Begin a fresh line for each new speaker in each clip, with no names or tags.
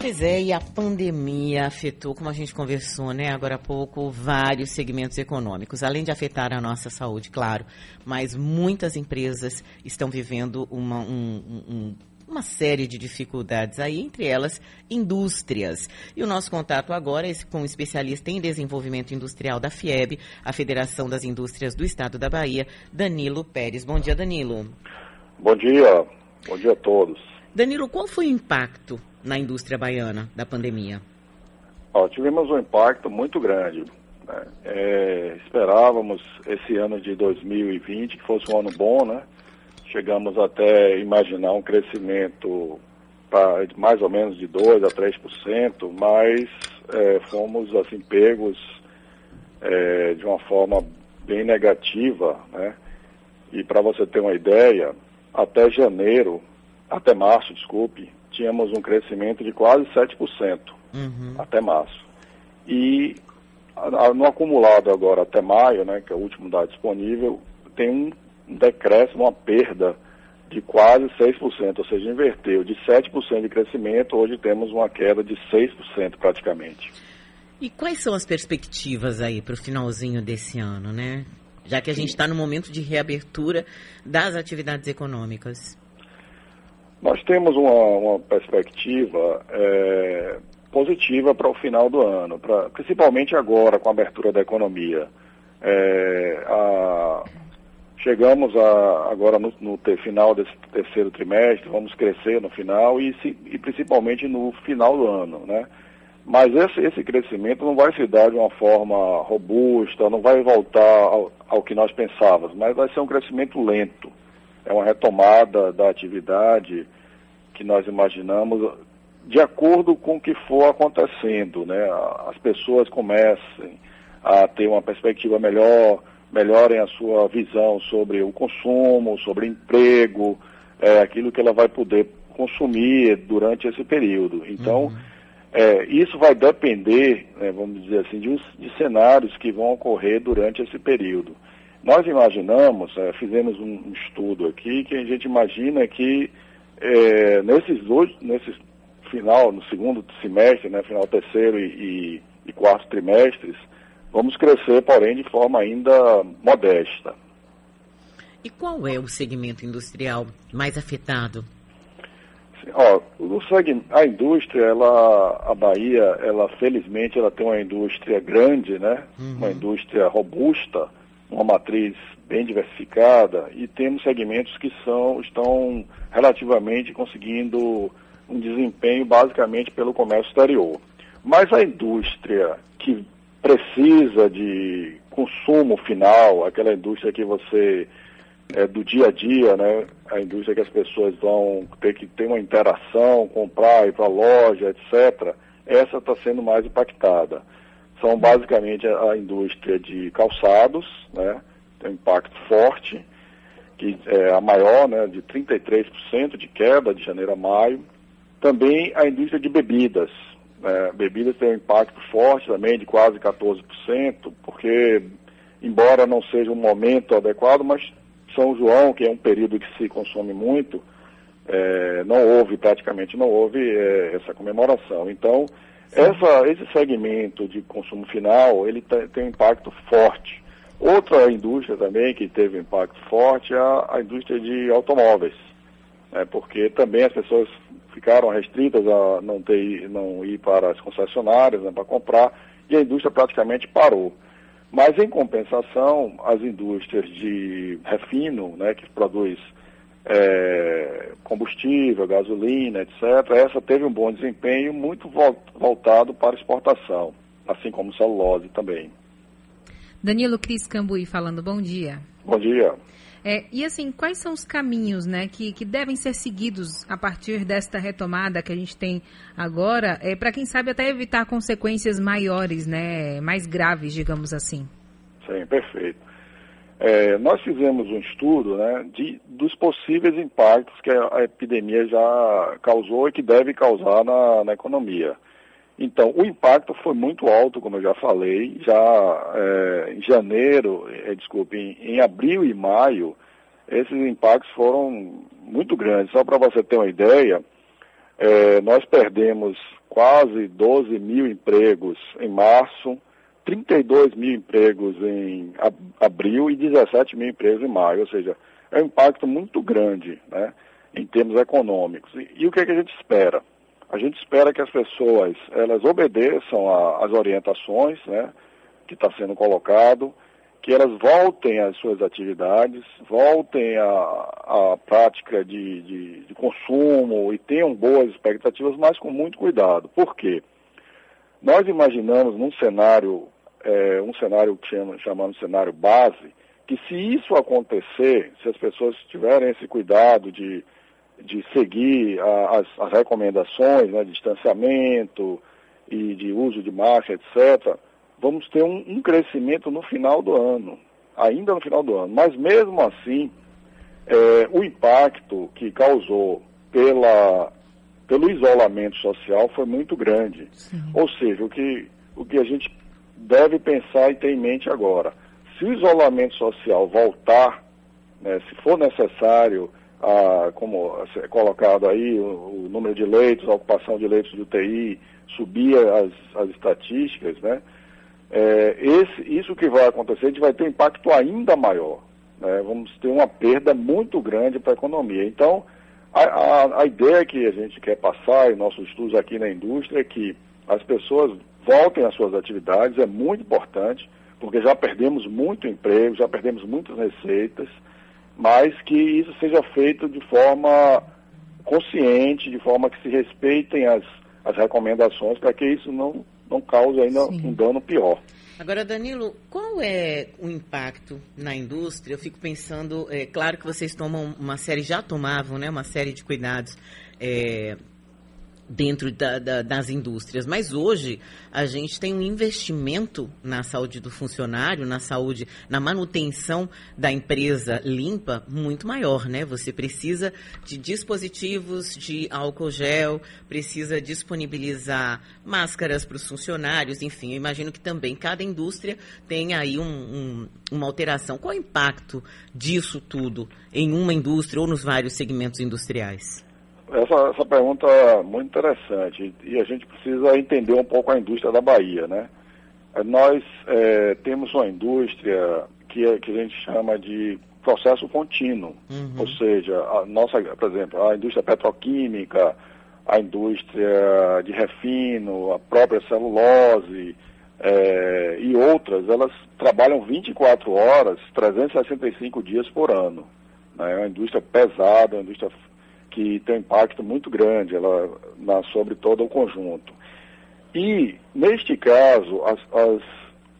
Pois é, e a pandemia afetou, como a gente conversou, né, agora há pouco, vários segmentos econômicos, além de afetar a nossa saúde, claro, mas muitas empresas estão vivendo uma, um, um, uma série de dificuldades aí, entre elas indústrias. E o nosso contato agora é com o um especialista em desenvolvimento industrial da FIEB, a Federação das Indústrias do Estado da Bahia, Danilo Pérez. Bom dia, Danilo.
Bom dia, bom dia a todos.
Danilo, qual foi o impacto na indústria baiana da pandemia?
Ó, tivemos um impacto muito grande. Né? É, esperávamos esse ano de 2020 que fosse um ano bom, né? Chegamos até imaginar um crescimento para mais ou menos de 2 a 3%, mas é, fomos assim pegos é, de uma forma bem negativa, né? E para você ter uma ideia, até janeiro, até março, desculpe, tínhamos um crescimento de quase 7% uhum. até março. E no acumulado agora até maio, né, que é o último dado disponível, tem um decréscimo, uma perda de quase 6%, ou seja, inverteu de 7% de crescimento, hoje temos uma queda de 6% praticamente.
E quais são as perspectivas aí para o finalzinho desse ano, né? Já que a gente está no momento de reabertura das atividades econômicas.
Nós temos uma, uma perspectiva é, positiva para o final do ano, pra, principalmente agora com a abertura da economia. É, a, chegamos a, agora no, no ter, final desse terceiro trimestre, vamos crescer no final e, se, e principalmente no final do ano, né? Mas esse, esse crescimento não vai se dar de uma forma robusta, não vai voltar ao, ao que nós pensávamos, mas vai ser um crescimento lento é uma retomada da atividade que nós imaginamos de acordo com o que for acontecendo, né? As pessoas comecem a ter uma perspectiva melhor, melhorem a sua visão sobre o consumo, sobre emprego, é, aquilo que ela vai poder consumir durante esse período. Então, uhum. é, isso vai depender, né, vamos dizer assim, de, de cenários que vão ocorrer durante esse período. Nós imaginamos, é, fizemos um, estudo aqui, que a gente imagina que é, nesses dois, nesses final, no segundo semestre, né, final terceiro e, e, e quarto trimestres, vamos crescer, porém, de forma ainda modesta.
E qual é o segmento industrial mais afetado?
Ó, o segmento, a indústria, ela, a Bahia, ela felizmente ela tem uma indústria grande, né? Uhum. Uma indústria robusta, uma matriz bem diversificada e temos segmentos que são, estão relativamente conseguindo um desempenho basicamente pelo comércio exterior. Mas a indústria que precisa de consumo final, aquela indústria que você é, do dia a dia, né? A indústria que as pessoas vão ter que ter uma interação, comprar, ir para a loja, etc. Essa está sendo mais impactada são basicamente a, indústria de calçados, né? Tem um impacto forte, que é a maior, né, de 33% de queda de janeiro a maio. Também a indústria de bebidas. Né? Bebidas tem um impacto forte também, de quase 14%, porque, embora não seja um momento adequado, mas São João, que é um período que se consome muito, é, não houve, praticamente não houve é, essa comemoração. Então, essa, esse segmento de consumo final, ele tem um impacto forte. Outra indústria também que teve um impacto forte é a, a indústria de automóveis, né, porque também as pessoas ficaram restritas a não, ter, não ir para as concessionárias né, para comprar e a indústria praticamente parou. Mas, em compensação, as indústrias de refino, né, que produz é, combustível, gasolina, etc., essa teve um bom desempenho, muito voltado para exportação, assim como celulose também.
Danilo Cris Cambuí falando, bom dia.
Bom dia.
É, e assim, quais são os caminhos né, que, que devem ser seguidos a partir desta retomada que a gente tem agora, é, para quem sabe até evitar consequências maiores, né, mais graves, digamos assim?
Sim, perfeito. É, nós fizemos um estudo né, de, dos possíveis impactos que a, a, epidemia já causou e que deve causar na, na, economia. Então, o impacto foi muito alto, como eu já falei, já é, em janeiro, é, desculpe, em, em, abril e maio, esses impactos foram muito grandes. Só para você ter uma ideia, é, nós perdemos quase 12 mil empregos em março, 32 mil empregos em abril e 17 mil empregos em maio, ou seja, é um impacto muito grande né, em termos econômicos. E, e o que, é que a gente espera? A gente espera que as pessoas elas obedeçam às orientações né, que está sendo colocado, que elas voltem às suas atividades, voltem à, prática de, de, de, consumo e tenham boas expectativas, mas com muito cuidado. Por quê? Nós imaginamos num cenário, é, um cenário que chama, chamamos cenário base, que se isso acontecer, se as pessoas tiverem esse cuidado de, de seguir a, as, as, recomendações né, de distanciamento e de uso de máscara, etc., vamos ter um, um, crescimento no final do ano, ainda no final do ano. Mas mesmo assim, é, o impacto que causou pela, pelo isolamento social foi muito grande. Sim. Ou seja, o que, o que a gente deve pensar e ter em mente agora, se o isolamento social voltar, né, se for necessário, a, como é colocado aí, o, o, número de leitos, a ocupação de leitos de UTI, subir as, as estatísticas, né? é, esse, isso que vai acontecer, a gente vai ter impacto ainda maior. Né? Vamos ter uma perda muito grande para a economia. Então, a, a, a, ideia que a gente quer passar em nossos estudos aqui na indústria é que as pessoas voltem às suas atividades, é muito importante, porque já perdemos muito emprego, já perdemos muitas receitas, mas que isso seja feito de forma consciente, de forma que se respeitem as, as recomendações, para que isso não não cause ainda Sim. um dano pior.
Agora, Danilo, qual é o impacto na indústria? Eu fico pensando, é claro que vocês tomam uma série, já tomavam, né, uma série de cuidados é, dentro da, da, das indústrias. Mas hoje a gente tem um investimento na saúde do funcionário, na saúde, na manutenção da empresa limpa muito maior, né? Você precisa de dispositivos de álcool gel, precisa disponibilizar máscaras para os funcionários, enfim, eu imagino que também cada indústria tem aí um, um, uma alteração. Qual é o impacto disso tudo em uma indústria ou nos vários segmentos industriais?
Essa, essa pergunta é muito interessante e a gente precisa entender um pouco a indústria da Bahia, né? Nós é, temos uma indústria que, é, que a gente chama de processo contínuo, uhum. ou seja, a nossa, por exemplo, a indústria petroquímica, a indústria de refino, a própria celulose é, e outras, elas trabalham 24 horas, 365 dias por ano. Né? É uma indústria pesada, uma indústria que tem um impacto muito grande ela, na, sobre todo o conjunto. E, neste caso, as, as,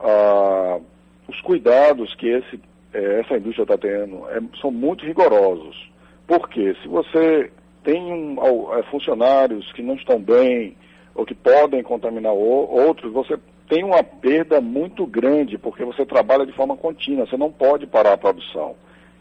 a, os cuidados que esse, é, essa indústria está tendo é, são muito rigorosos. Porque se você tem um, é, funcionários que não estão bem ou que podem contaminar o, outros, você tem uma perda muito grande, porque você trabalha de forma contínua, você não pode parar a produção.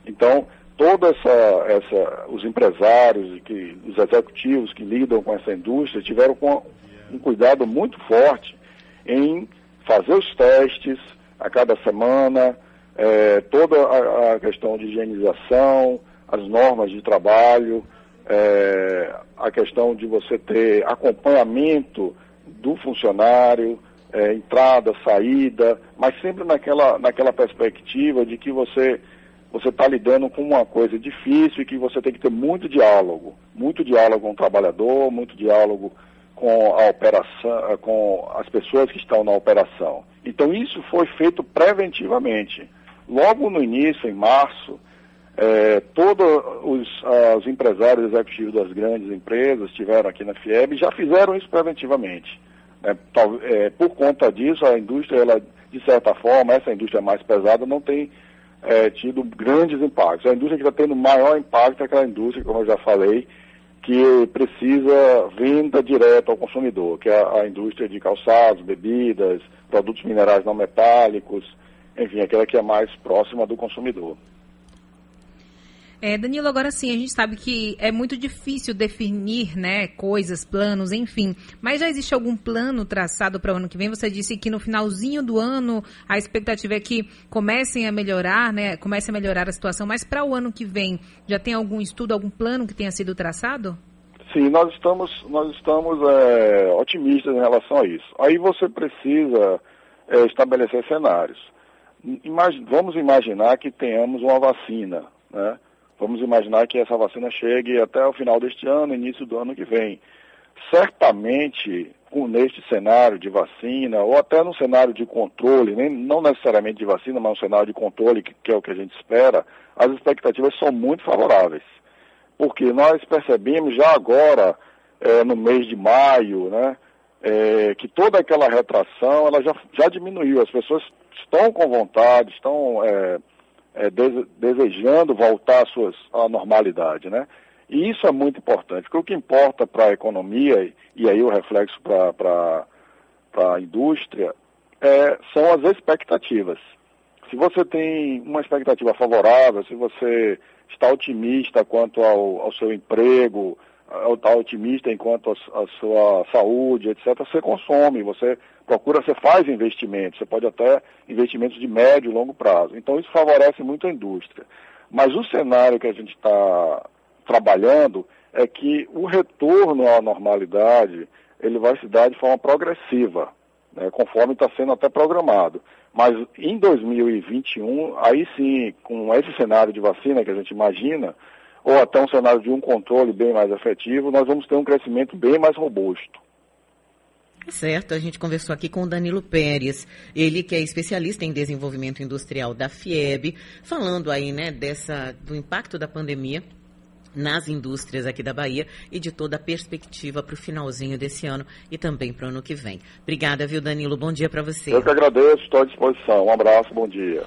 Então, toda essa, essa os empresários e que os executivos que lidam com essa indústria tiveram com um cuidado muito forte em fazer os testes a cada semana, é, toda a, a, questão de higienização, as normas de trabalho, é, a questão de você ter acompanhamento do funcionário, é, entrada, saída, mas sempre naquela, naquela perspectiva de que você você está lidando com uma coisa difícil e que você tem que ter muito diálogo, muito diálogo com o trabalhador, muito diálogo com a operação, com as pessoas que estão na operação. Então isso foi feito preventivamente. Logo no início, em março, é, todos os, os, empresários executivos das grandes empresas estiveram aqui na FIEB e já fizeram isso preventivamente. É, é, por conta disso, a indústria, ela, de certa forma, essa indústria mais pesada não tem é, tido grandes impactos. A indústria que está tendo maior impacto é aquela indústria, como eu já falei, que precisa venda direta ao consumidor, que é a, a indústria de calçados, bebidas, produtos minerais não metálicos, enfim, aquela que é mais próxima do consumidor.
É, Danilo, agora sim, a gente sabe que é muito difícil definir, né, coisas, planos, enfim. Mas já existe algum plano traçado para o ano que vem? Você disse que no finalzinho do ano a expectativa é que comecem a melhorar, né, comece a melhorar a situação. Mas para o ano que vem, já tem algum estudo, algum plano que tenha sido traçado?
Sim, nós estamos, nós estamos é, otimistas em relação a isso. Aí você precisa é, estabelecer cenários. Imag vamos imaginar que tenhamos uma vacina, né? Vamos imaginar que essa vacina chegue até o final deste ano, início do ano que vem. Certamente, neste cenário de vacina, ou até no cenário de controle, nem, não necessariamente de vacina, mas um cenário de controle, que, que é o que a gente espera, as expectativas são muito favoráveis. Porque nós percebemos já agora, é, no mês de maio, né, é, que toda aquela retração ela já, já diminuiu. As pessoas estão com vontade, estão é, é, dese, desejando voltar suas, à normalidade, né? E isso é muito importante, porque o que importa para a economia, e aí o reflexo para a indústria, é, são as expectativas. Se você tem uma expectativa favorável, se você está otimista quanto ao, ao seu emprego, está otimista enquanto a, a, sua saúde, etc., você consome, você procura, você faz investimentos, você pode até investimentos de médio e longo prazo. Então isso favorece muito a indústria. Mas o cenário que a gente está trabalhando é que o retorno à normalidade ele vai se dar de forma progressiva, né, conforme está sendo até programado. Mas em 2021, aí sim, com esse cenário de vacina que a gente imagina, ou até um cenário de um controle bem mais efetivo, nós vamos ter um crescimento bem mais robusto.
Certo, a gente conversou aqui com o Danilo Pérez, ele que é especialista em desenvolvimento industrial da FIEB, falando aí, né, dessa, do impacto da pandemia nas indústrias aqui da Bahia e de toda a perspectiva para o finalzinho desse ano e também para o ano que vem. Obrigada, viu, Danilo? Bom dia para você.
Eu que agradeço, estou à disposição. Um abraço, bom dia.